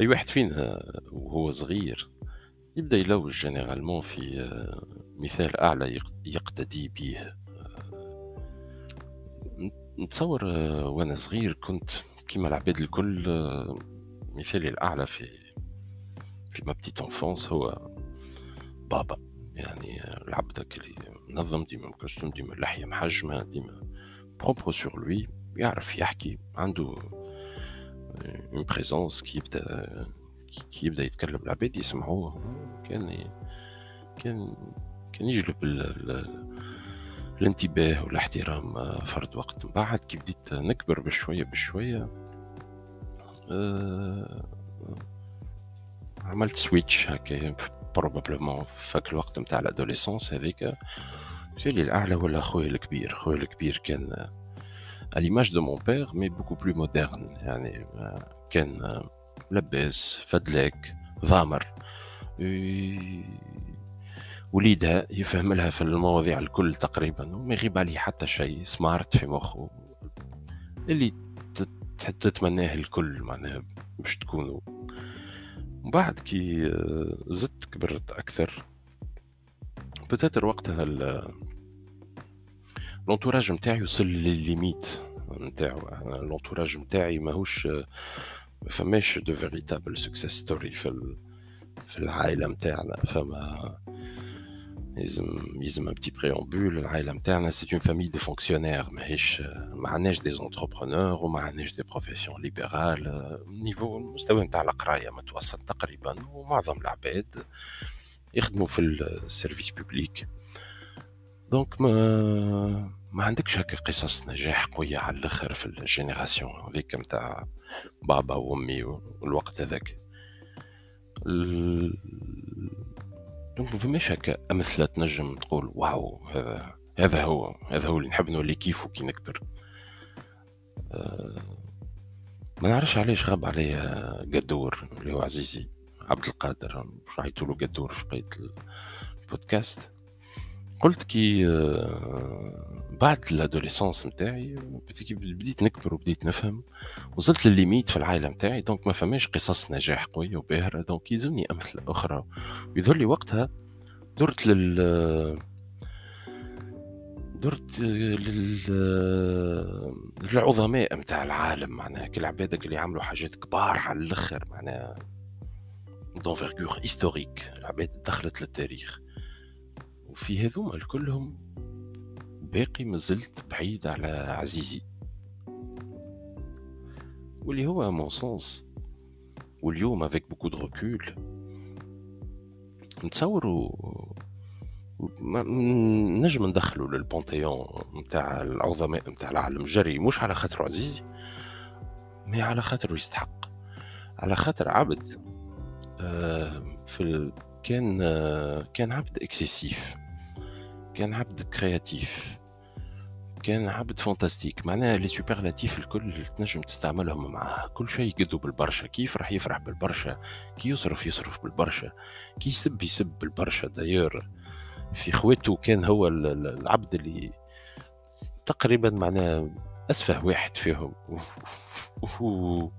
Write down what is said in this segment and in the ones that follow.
أي واحد فينا وهو صغير يبدأ يلوج généralement في آه، مثال أعلى يق- يقتدي به. نتصور آه، وأنا صغير كنت كيما العباد الكل آه، مثالي الأعلى في في ma petite enfance هو بابا. يعني آه، العبد اللي منظم ديما مكوستم ديما اللحية محجمة ديما propre sur lui يعرف يحكي عنده une présence كي يبدا كي يبدا يتكلم العباد يسمعوه كان كان كان يجلب ال- ال- الانتباه والاحترام فرد وقت من بعد كي بديت نكبر بشويه بشويه عملت switch هكا probablement في الوقت نتاع ال adolescence هذيك لي الاعلى ولا خويا الكبير خويا الكبير كان à l'image de mon père mais beaucoup plus moderne. يعني كان لباس فدلاك ضامر وليدها يفهم لها في المواضيع الكل تقريبا وما يغيب عليه حتى شيء سمارت في مخه اللي تت- تتمناه الكل معناها باش تكونوا بعد كي زدت كبرت أكثر peut-être وقتها ال- l'entourage نتاعي وصل للل limite نتاعو أنا l'entourage نتاعي ماهوش ما فماش de véritables success stories في ال- في العائله نتاعنا فما يلزم يلزم un petit préambule العائله نتاعنا c'est une famille de fonctionnaires ماهيش ما عندناش des entrepreneurs وما عندناش des professions libérales niveau المستوى نتاع القرايه متوسط تقريبا ومعظم العباد يخدموا في ال service public donc ما ما عندكش هكا قصص نجاح قوية على الآخر في ال génération هذيك نتاع بابا وأمي والوقت هذاك؟ ال- donc ما فماش هكا أمثلة تنجم تقول waouh هذا هذا هو هذا هو اللي نحب نولي كيفو كي نكبر. أه، ما نعرفش علاش غاب عليا قدور اللي هو عزيزي عبد القادر مش عيطولو قدور في بقية البودكاست. قلت كي آه، بعد ال adolescence نتاعي بديت نكبر وبديت نفهم وصلت للل limite في العائلة نتاعي donc ما فماش قصص نجاح قوية وباهرة donc يلزمني أمثلة أخرى. ويظهر لي وقتها درت لل درت لل للعظماء نتاع العالم معناها كل عبادك اللي عملوا حاجات كبار على الأخر معناها des figures historiques العباد دخلت للتاريخ. وفي هذوما الكلهم باقي مازلت بعيد على عزيزي. واللي هو mon sens واليوم avec beaucoup de recul نتصوروا نجم ندخلوا لل panthéon نتاع العظماء نتاع العالم. جري مش على خاطر عزيزي mais على خاطر يستحق. على خاطر عبد. آه، في. كان آه، كان عبد excessif كان عبد créatif كان عبد fantastique. معناها les superlatifs الكل اللي تنجم تستعملهم معاه كل شيء قدو بالبرشا. كي يفرح يفرح بالبرشا؟ كي يصرف يصرف بالبرشا. كي يسب يسب بالبرشا. داير في خواتو كان هو ال- ال- العبد اللي تقريبا معناه أسفه واحد فيهم.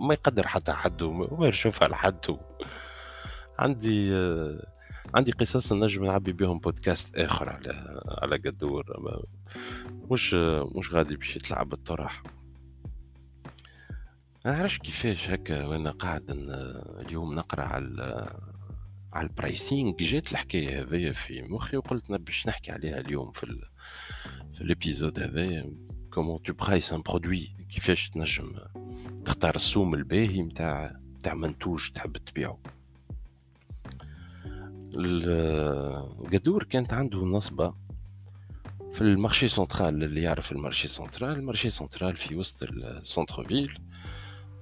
ما يقدر حتى حد وما يرشفها لحد عندي آه، عندي قصص نجم نعبي بهم بودكاست آخر على على قدور مش مش غادي باش يتلعب الطرح. ما نعرفش كيفاش هكا وأنا قاعد اليوم نقرأ على على ال pricing. جات الحكاية هذيا في مخي وقلت باش نحكي عليها اليوم في ال في ال épisode هذايا. comment to price un produit كيفاش تنجم تختار السوم الباهي نتاع نتاع منتوج تحب تبيعه القدور كانت عنده نصبة في ال marché central اللي يعرف ال marché central. ال marché central في وسط ال centre-ville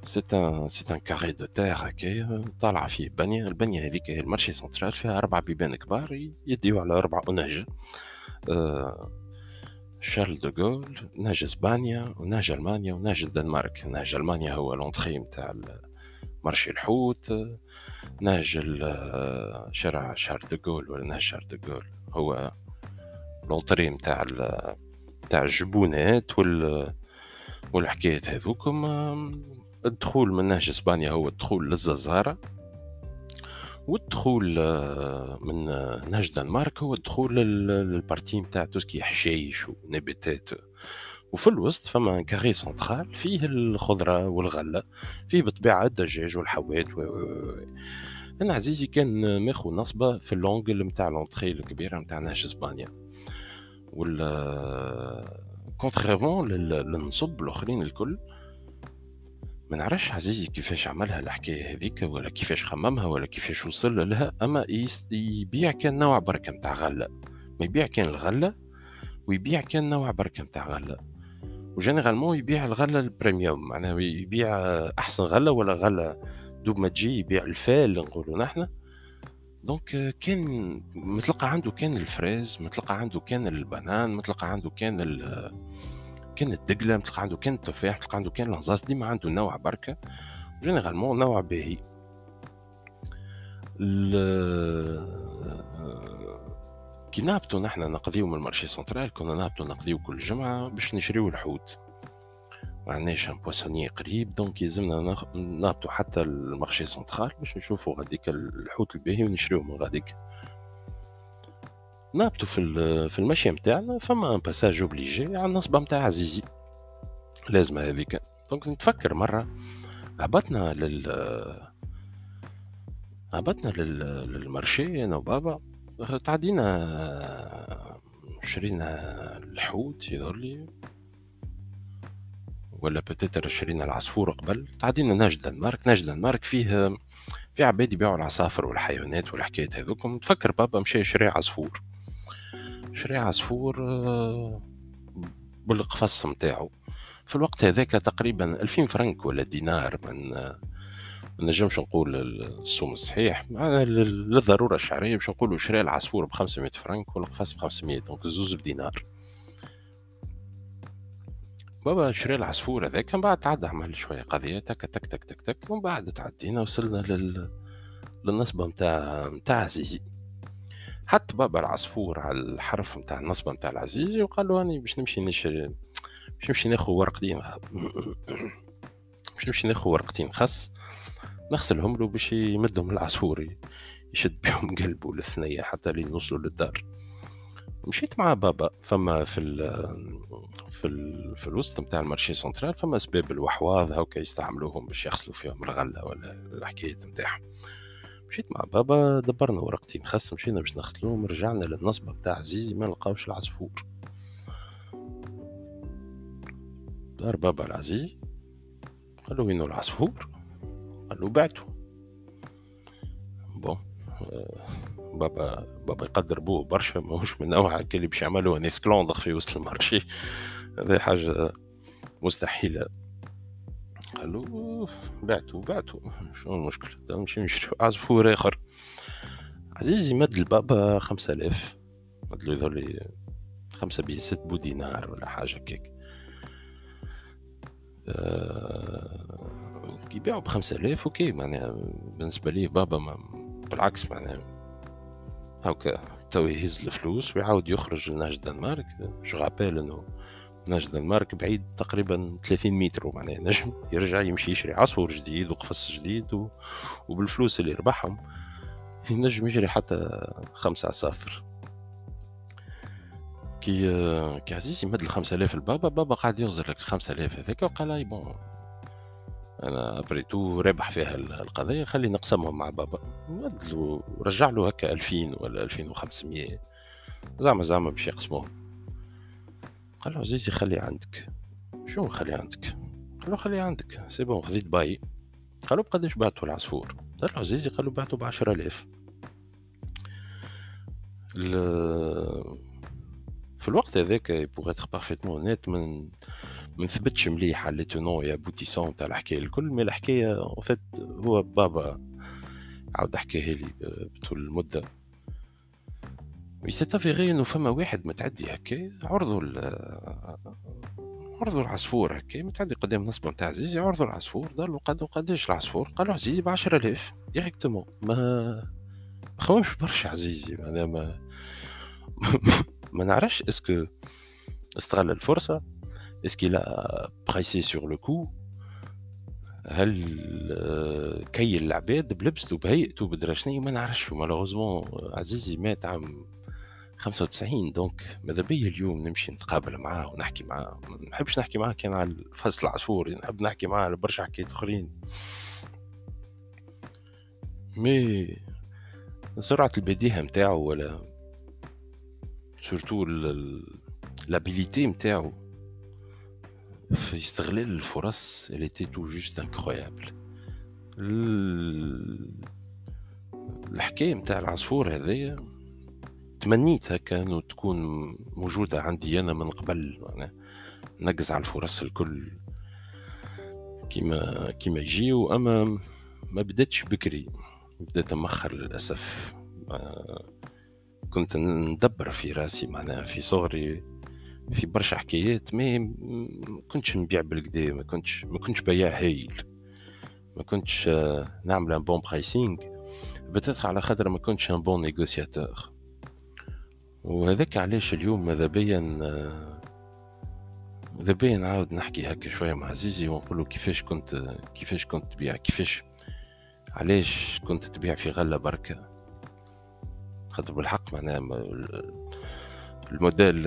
c'est un c'est un carré de terre هكايا طالعة فيه بنية البنية هذيك ال marché central فيها أربع بيبان كبار يديو على أربع أنهج آه، شارل دو جول نهج إسبانيا ونهج ألمانيا ونهج الدنمارك. نهج ألمانيا هو l'entrée نتاع مرشي الحوت نهج شارع شارل دو جول ولا نهج شارل دو جول هو l'entrée نتاع نتاع الجبونات وال والحكايات هذوكم. الدخول من نهج إسبانيا هو الدخول للجزارة والدخول من نهج دنمارك هو الدخول لل partie نتاع tout ce qui est حشيش ونباتات. وفي الوسط فما carré central فيه الخضرة والغلة فيه بالطبيعه الدجاج والحوات و... أنا عزيزي كان ماخو نصبة في ال l'angle نتاع l'entrée الكبيرة نتاع نهج إسبانيا. ولا contrairement للنصب الأخرين الكل ما نعرفش عزيزي كيفاش عملها الحكاية هذيك ولا كيفاش خممها ولا كيفاش وصل لها أما يبيع كان نوع بركة نتاع غلة. ما يبيع كان الغلة ويبيع كان نوع بركة نتاع غلة. و généralement يبيع الغله ال premium معناها يبيع أحسن غله ولا غله دوب ما تجي يبيع الفال نقولوا نحن. donc كان متلقى عنده كان الفريز متلقى عنده كان ال bananes متلقى عنده كان كان الدقلة متلقى عنده كان التفاح متلقى عنده كان الانزاز ديما عنده نوع بركة. généralement نوع باهي. كي نهبطوا نحن نقضيو من ال marché central كنا نهبطوا نقضيو كل جمعة باش نشريو الحوت. معناش un poissonnier قريب donc يلزمنا نهبطوا حتى ال marché central باش نشوفوا غاديك الحوت الباهي ونشريوه من غاديك. نهبطوا في في المشي نتاعنا فما un passage obligé على النصبة نتاع عزيزي. لازمة هذيك. donc نتفكر مرة هبطنا لل هبطنا لل... لل marché أنا وبابا. تعدينا شرينا الحوت يظهر لي. ولا peut-être شرينا العصفور قبل. تعدينا نهج دنمارك. نهج دنمارك فيه في عباد يبيعوا العصافر والحيوانات والحكايات هذوك. نتفكر بابا مشى يشري عصفور. شري عصفور بالقفص متاعو في الوقت هذاك تقريبا ألفين فرنك ولا دينار من ما نجمش نقول السوم الصحيح للضرورة الشعريه باش نقولوا شرا العصفور ب 500 فرنك والقفص ب 500 دونك زوز بدينار. بابا شرا العصفور هذاك من بعد تعدى عمل شوية قضية تك تك تك تك تك ومن بعد تعدينا وصلنا لل للنصبه نتاع نتاع عزيزي. حط بابا العصفور على الحرف نتاع النصبه نتاع العزيزي وقال له اني باش نمشي نشري باش نمشي ناخذ ورقتين باش نمشي ناخذ ورقتين خس نغسلهم له باش يمدهم العصفور يشد بهم قلبه للثنية حتى لين نوصلوا للدار. مشيت مع بابا فما في ال في ال في الوسط نتاع المارشي سنترال فما سباب الوحواض هاكا يستعملوهم باش يغسلوا فيهم الغلة ولا الحكاية نتاعهم مشيت مع بابا دبرنا ورقتين خس مشينا باش نخدلوهم رجعنا للنصبة بتاع عزيزي ما نلقاوش العصفور. دار بابا العزيز قال له وينو العصفور؟ قال له بعته. bon آه، بابا بابا يقدر بوه برشا ماهوش من نوع اللي باش يعملوا un scandale في وسط ال marché هذه حاجة مستحيلة. قالوا بعتو بعتو. شنو المشكلة؟ نمشي نشري عصفور آخر عزيزي مد البابا خمسة آلاف. مد له يظهر لي خمسة بيست بو دينار ولا حاجة كيك أه... كي يبيعوا بخمسة آلاف أوكي معناها بالنسبة لي بابا ما بالعكس معناها هاكا تو يهز الفلوس ويعاود يخرج لنهج الدنمارك جو رابيل إنه نهج دنمارك بعيد تقريبا 30 متر معناها نجم يرجع يمشي يشري عصفور جديد وقفص جديد و... وبالفلوس اللي ربحهم ينجم يجري حتى خمسة عصافر. كي كي عزيز يمد الخمسة آلاف البابا بابا قاعد يغزر لك الخمسة آلاف هذاك وقال بون أنا ابريتو رابح فيها القضية خلي نقسمهم مع بابا. مد له رجع له هكا 2000 ولا 2500 زعما زعما باش يقسموهم. قال له عزيزي خلي عندك. شو خلي عندك؟ قال له خلي عندك. سي بون خذيت باي. قال له بقداش بعتو العصفور. قال له عزيزي قال له بعتو بعشرة آلاف. ل... في الوقت هذاك بوغ اتر بارفيتمون نيت من ما نثبتش مليح على لي تونون يا بوتيسون تاع الحكاية الكل مي الحكاية اون فيت هو بابا عاود حكاها لي بطول المدة. c'est avéré انه فما واحد متعدي هكا عرضوا عرضوا العصفور هكا متعدي قدام نصبه نتاع عزيزي عرضوا العصفور له قد قداش العصفور؟ قال له عزيزي ب 10000 directement ما ما خممش برشا عزيزي معناها ما ما نعرفش est-ce que استغل الفرصة؟ est-ce que l'a pricé sur le coup هل آه، كي العباد بلبسته بهيئته بدرا ما نعرفش. malheureusement عزيزي مات عام 95 donc ماذا بيا اليوم نمشي نتقابل معاه ونحكي معاه. ما نحبش نحكي معاه كان على ال العصفور نحب نحكي معاه على برشا حكايات آخرين. mais سرعة البديهة متاعه ولا surtout l'habilité متاعه في استغلال الفرص اللي était tout juste incroyable. الحكاية متاع العصفور هذايا تمنيت هكا انه تكون موجودة عندي أنا من قبل معناها نقز على الفرص الكل كيما كيما يجيو أما ما بداتش بكري بدات مخر للأسف. كنت ندبر في راسي معناها في صغري في برشا حكايات ما كنتش نبيع بالكدا ما كنتش ما كنتش بياع هايل. ما كنتش نعمل un bon pricing peut-être على خاطر ما كنتش un bon négociateur وهذاك علاش اليوم ماذا بيا ماذا بيا نعاود نحكي هكا شوية مع عزيزي ونقول كيفاش كنت كيفاش كنت تبيع كيفاش علاش كنت تبيع في غله بركة. خاطر بالحق معناها الموديل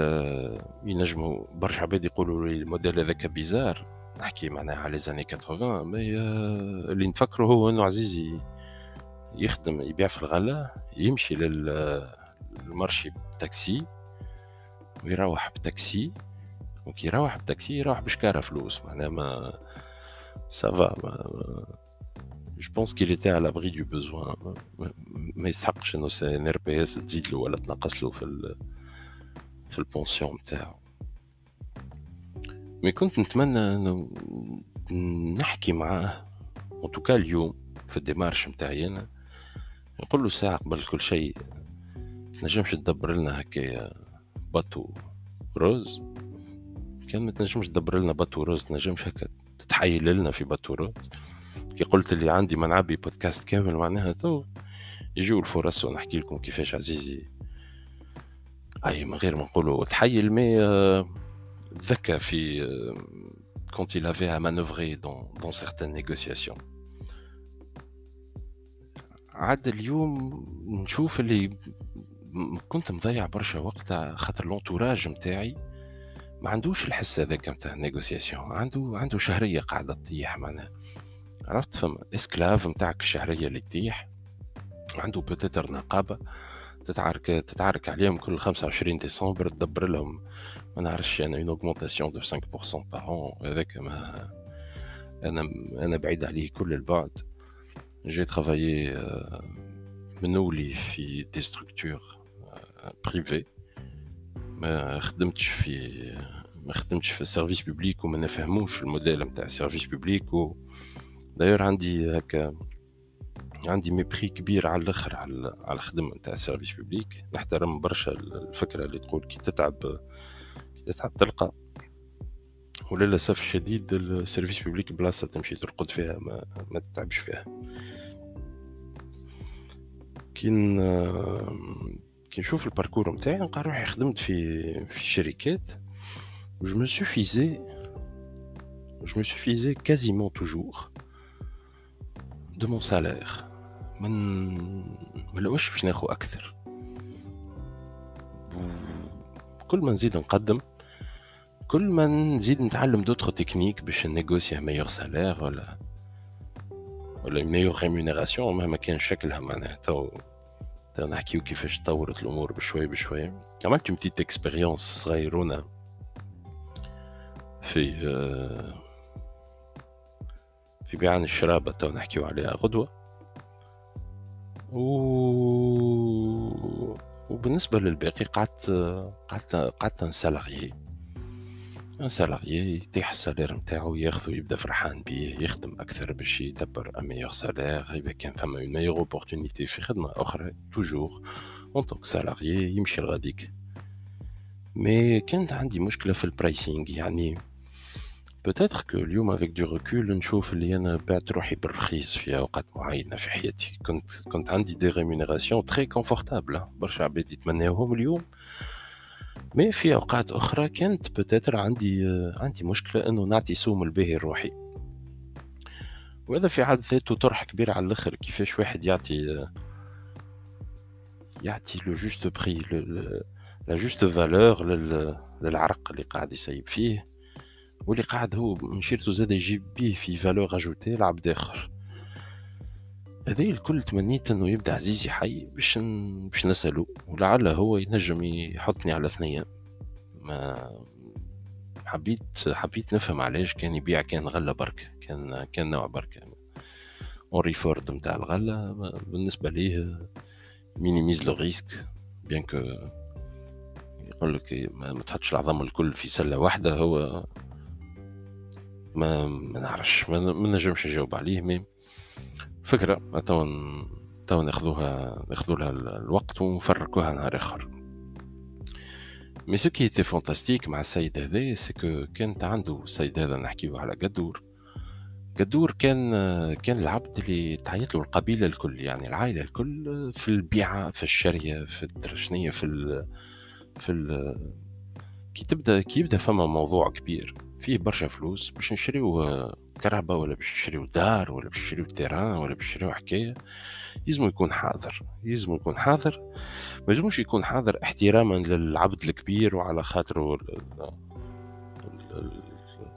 ينجموا برشا عباد يقولوا لي الموديل هذاك bizarre. نحكي معناها على les années 80 mais اللي نتفكروا هو إنه عزيزي يخدم يبيع في الغلا يمشي لل marché بتاكسي ويروح بتاكسي. وكي يروح بتاكسي يروح بشكارة فلوس. معناها ما ça va je pense qu'il était à l'abri du besoin ما يستحقش إنه سي إن آر بي إس تزيد له ولا تنقص له في في ال pension نتاعو mais كنت نتمنى إنه نحكي معاه en tout cas اليوم في ال démarche نتاعي أنا نقول له ساعة قبل كل شيء تنجمش تدبر لنا هكايا باتو روز. كان ما تنجمش تدبر لنا باتو روز تنجمش هكا تتحيل لنا في باتو روز. كي قلت اللي عندي ما نعبي بودكاست كامل معناها تو يجيو الفرص ونحكي لكم كيفاش عزيزي أي من غير ما نقولوا تحيل mais ذكى في quand il avait à manœuvrer dans, dans certaines négociations. عاد اليوم نشوف اللي كنت مضيع برشا وقت خاطر l'entourage نتاعي ما عندوش الحس هذاك نتاع ال négociation عنده عنده شهرية قاعدة تطيح معناها. عرفت؟ فما esclave نتاعك الشهريه اللي تطيح عنده peut-être نقابة. تتعارك تتعارك عليهم كل 25 ديسمبر تدبر لهم ما نعرفش أنا une augmentation de 5% par an هذاك ما أنا أنا بعيد عليه كل البعد. j'ai travaillé من أولي في des structures privées ما خدمتش في ما خدمتش في service public وما نفهموش الموديل نتاع service public و داير عندي هكا عندي mépris كبير على الآخر على الخدمة نتاع ال service public نحترم برشا الفكرة اللي تقول كي تتعب كي تتعب تلقى. وللأسف الشديد ال service public بلاصة تمشي ترقد فيها ما, ما تتعبش فيها. كي كي نشوف ال parcours نتاعي نلقى روحي خدمت في في شركات. je me suffisais je me suffisais quasiment toujours de mon salaire من ما لقوش باش ناخو أكثر كل ما نزيد نقدم كل ما نزيد نتعلم d'autres techniques باش ن négocie meilleur salaire ولا ولا meilleure rémunération مهما كان شكلها معناها تو تو نحكيو كيفاش تطورت الأمور بشوي بشوي عملت petite expérience صغيرونه في في بيعان الشرابة تو نحكيو عليها غدوة. و... وبالنسبة للباقي قعدت قعدت قعدت en salarié un salarié يطيح ال salaire نتاعو ياخذو يبدأ فرحان بيه يخدم أكثر باش يدبر un meilleur salaire إذا كان فما une meilleure opportunité في خدمة أخرى toujours en tant que salarié يمشي لغاديك. mais كانت عندي مشكلة في ال pricing يعني peut-être que اليوم avec du recul نشوف اللي أنا بعت روحي بالرخيص في اوقات معينه في حياتي كنت كنت عندي des rémunérations très confortables برشا عباد يتمناوهم اليوم mais في اوقات أخرى كانت peut-être عندي عندي مشكله انه نعطي سوم الباهي الروحي وهذا في حد ذاته طرح كبير على الآخر كيفاش واحد يعطي يعطي le juste prix la juste valeur للعرق اللي قاعد يسيب فيه واللي قاعد هو مشيرته زاد يجيب بيه في valeur ajoutée لعبد آخر هذا الكل تمنيت إنه يبدأ عزيزي حي باش. باش نسألو ولعل هو ينجم يحطني على ثنية ما حبيت حبيت نفهم علاش كان يبيع كان غله برك كان كان نوع برك اونري فورد نتاع الغله بالنسبة ليه minimise le risque bien que يقول لك ما تحطش العظام الكل في سلة واحدة هو ما ما نعرفش ما نجمش نجاوب عليه mais فكرة تو تو ناخذوها ناخذوا لها الوقت ونفركوها نهار آخر. mais ce qui était fantastique مع السيد هذا ce que كانت عنده السيد هذا نحكيو على قدور. قدور كان كان العبد اللي تعيط له القبيلة الكل يعني العائلة الكل في البيعة في الشرية في الدرشنيه في ال في ال كي تبدأ كي يبدأ فما موضوع كبير. فيه برشا فلوس باش نشريو كهرباء ولا باش نشريو دار ولا باش نشريو تيران ولا باش نشريو حكاية يلزم يكون حاضر يلزم يكون حاضر ما يلزمش يكون حاضر احتراما للعبد الكبير وعلى خاطره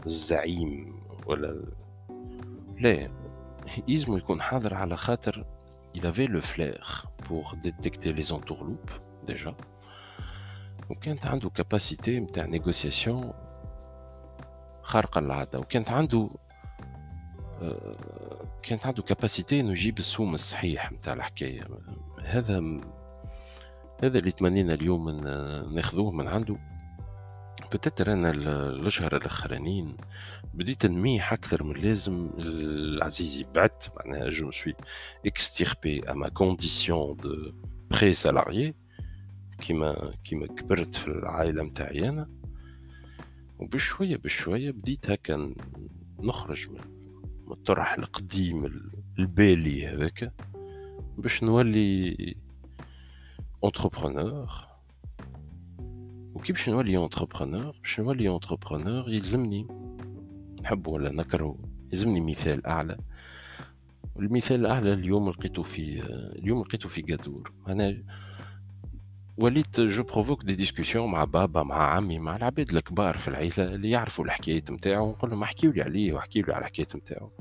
الزعيم ولا لا يلزم يكون حاضر على خاطر il avait le flair pour détecter les entourloupes déjà. وكانت عنده كاباسيتي نتاع نيغوسياسيون خارقة للعادة وكانت عنده كانت عنده كاباسيتي إنه يجيب السوم الصحيح نتاع الحكاية. هذا هذا اللي تمنينا اليوم ناخذوه من عنده. peut-être أنا الأشهر الأخرانيين بديت نميح أكثر من لازم العزيزي بعدت معناها je suis extirpé à ma condition de pré salarié كيما كيما كبرت في العائلة نتاعي أنا. وبشوية بشوية بديت هكا نخرج من الطرح القديم البالي هذاك باش نولي entrepreneur وكي باش نولي entrepreneur باش نولي entrepreneur يلزمني نحب ولا نكره يلزمني مثال أعلى. المثال الأعلى اليوم لقيته في اليوم لقيته في قادور أنا وليت je provoque des discussions مع بابا مع عمي مع العباد الكبار في العيلة اللي يعرفوا الحكايات نتاعو ونقول لهم احكيوا لي عليه واحكيوا لي على الحكايات نتاعو.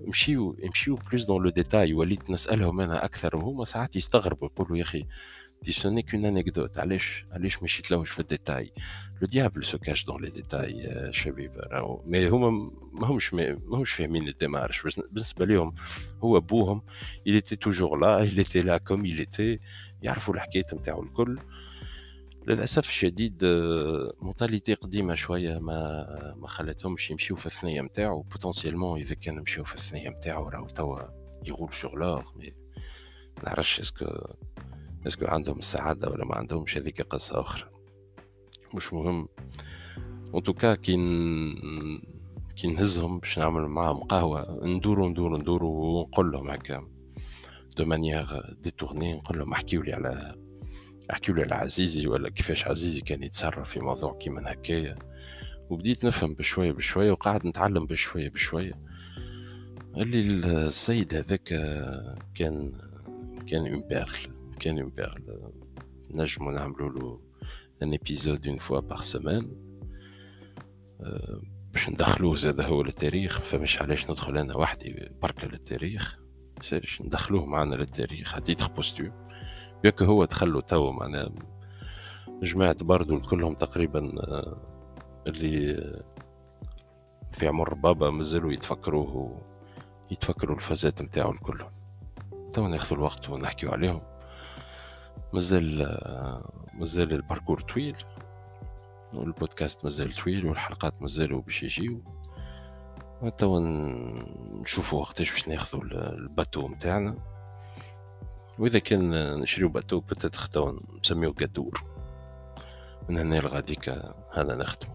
مشيو يمشيو plus dans le détail وليت نسألهم أنا أكثر وهما ساعات يستغربوا يقولوا يا أخي ce n'est qu'une anecdote علاش علاش ماشي تلوج في ال détail؟ le diable se cache dans les détails شبيب راهو. mais هما ماهمش ماهمش فاهمين ال démarche بالنسبة لهم هو بوهم il était toujours là il était là comme il était. يعرفوا الحكايات نتاعو الكل. للأسف الشديد mentalité قديمة شوية ما ما خلتهمش يمشيو في الثنيه نتاعو. potentiellement إذا كان مشيو في الثنيه نتاعو راهو توا يغول سوغ لور mais نعرفش est-ce que est-ce que عندهم السعادة ولا ما عندهمش هذيك قصة أخرى. مش مهم. en tout cas كي كي نهزهم باش نعمل معاهم قهوة ندورو ندورو ندورو ونقول لهم هكا. de manière détournée نقول لهم احكيوا لي على احكيوا لي على عزيزي ولا كيفاش عزيزي كان يتصرف في موضوع كيما هكايا وبديت نفهم بشويه بشوية وقاعد نتعلم بشويه بشوية. اللي السيد هذاك كان كان une perle كان une perle نجمو نعملو له un épisode une fois par semaine باش ندخلوه زاد هو للتاريخ. فمش علاش ندخل أنا وحدي بركة للتاريخ. سيرش ندخلوه معنا للتاريخ à titre posthume هو دخلوا تو معنا جماعة برضو كلهم تقريبا آه، اللي في عمر بابا مازالوا يتفكروه يتفكروا الفازات نتاعو الكل. تو ناخذوا الوقت ونحكيو عليهم. مازال آه، مازال ال parcours طويل والبودكاست مازال طويل والحلقات مازالوا باش يجيو. توا نشوفوا وقتاش باش ناخذوا ال bateau نتاعنا واذا كان نشريو bateau peut-être توا نسميو قدور من هنا لغاديك هذا نخدم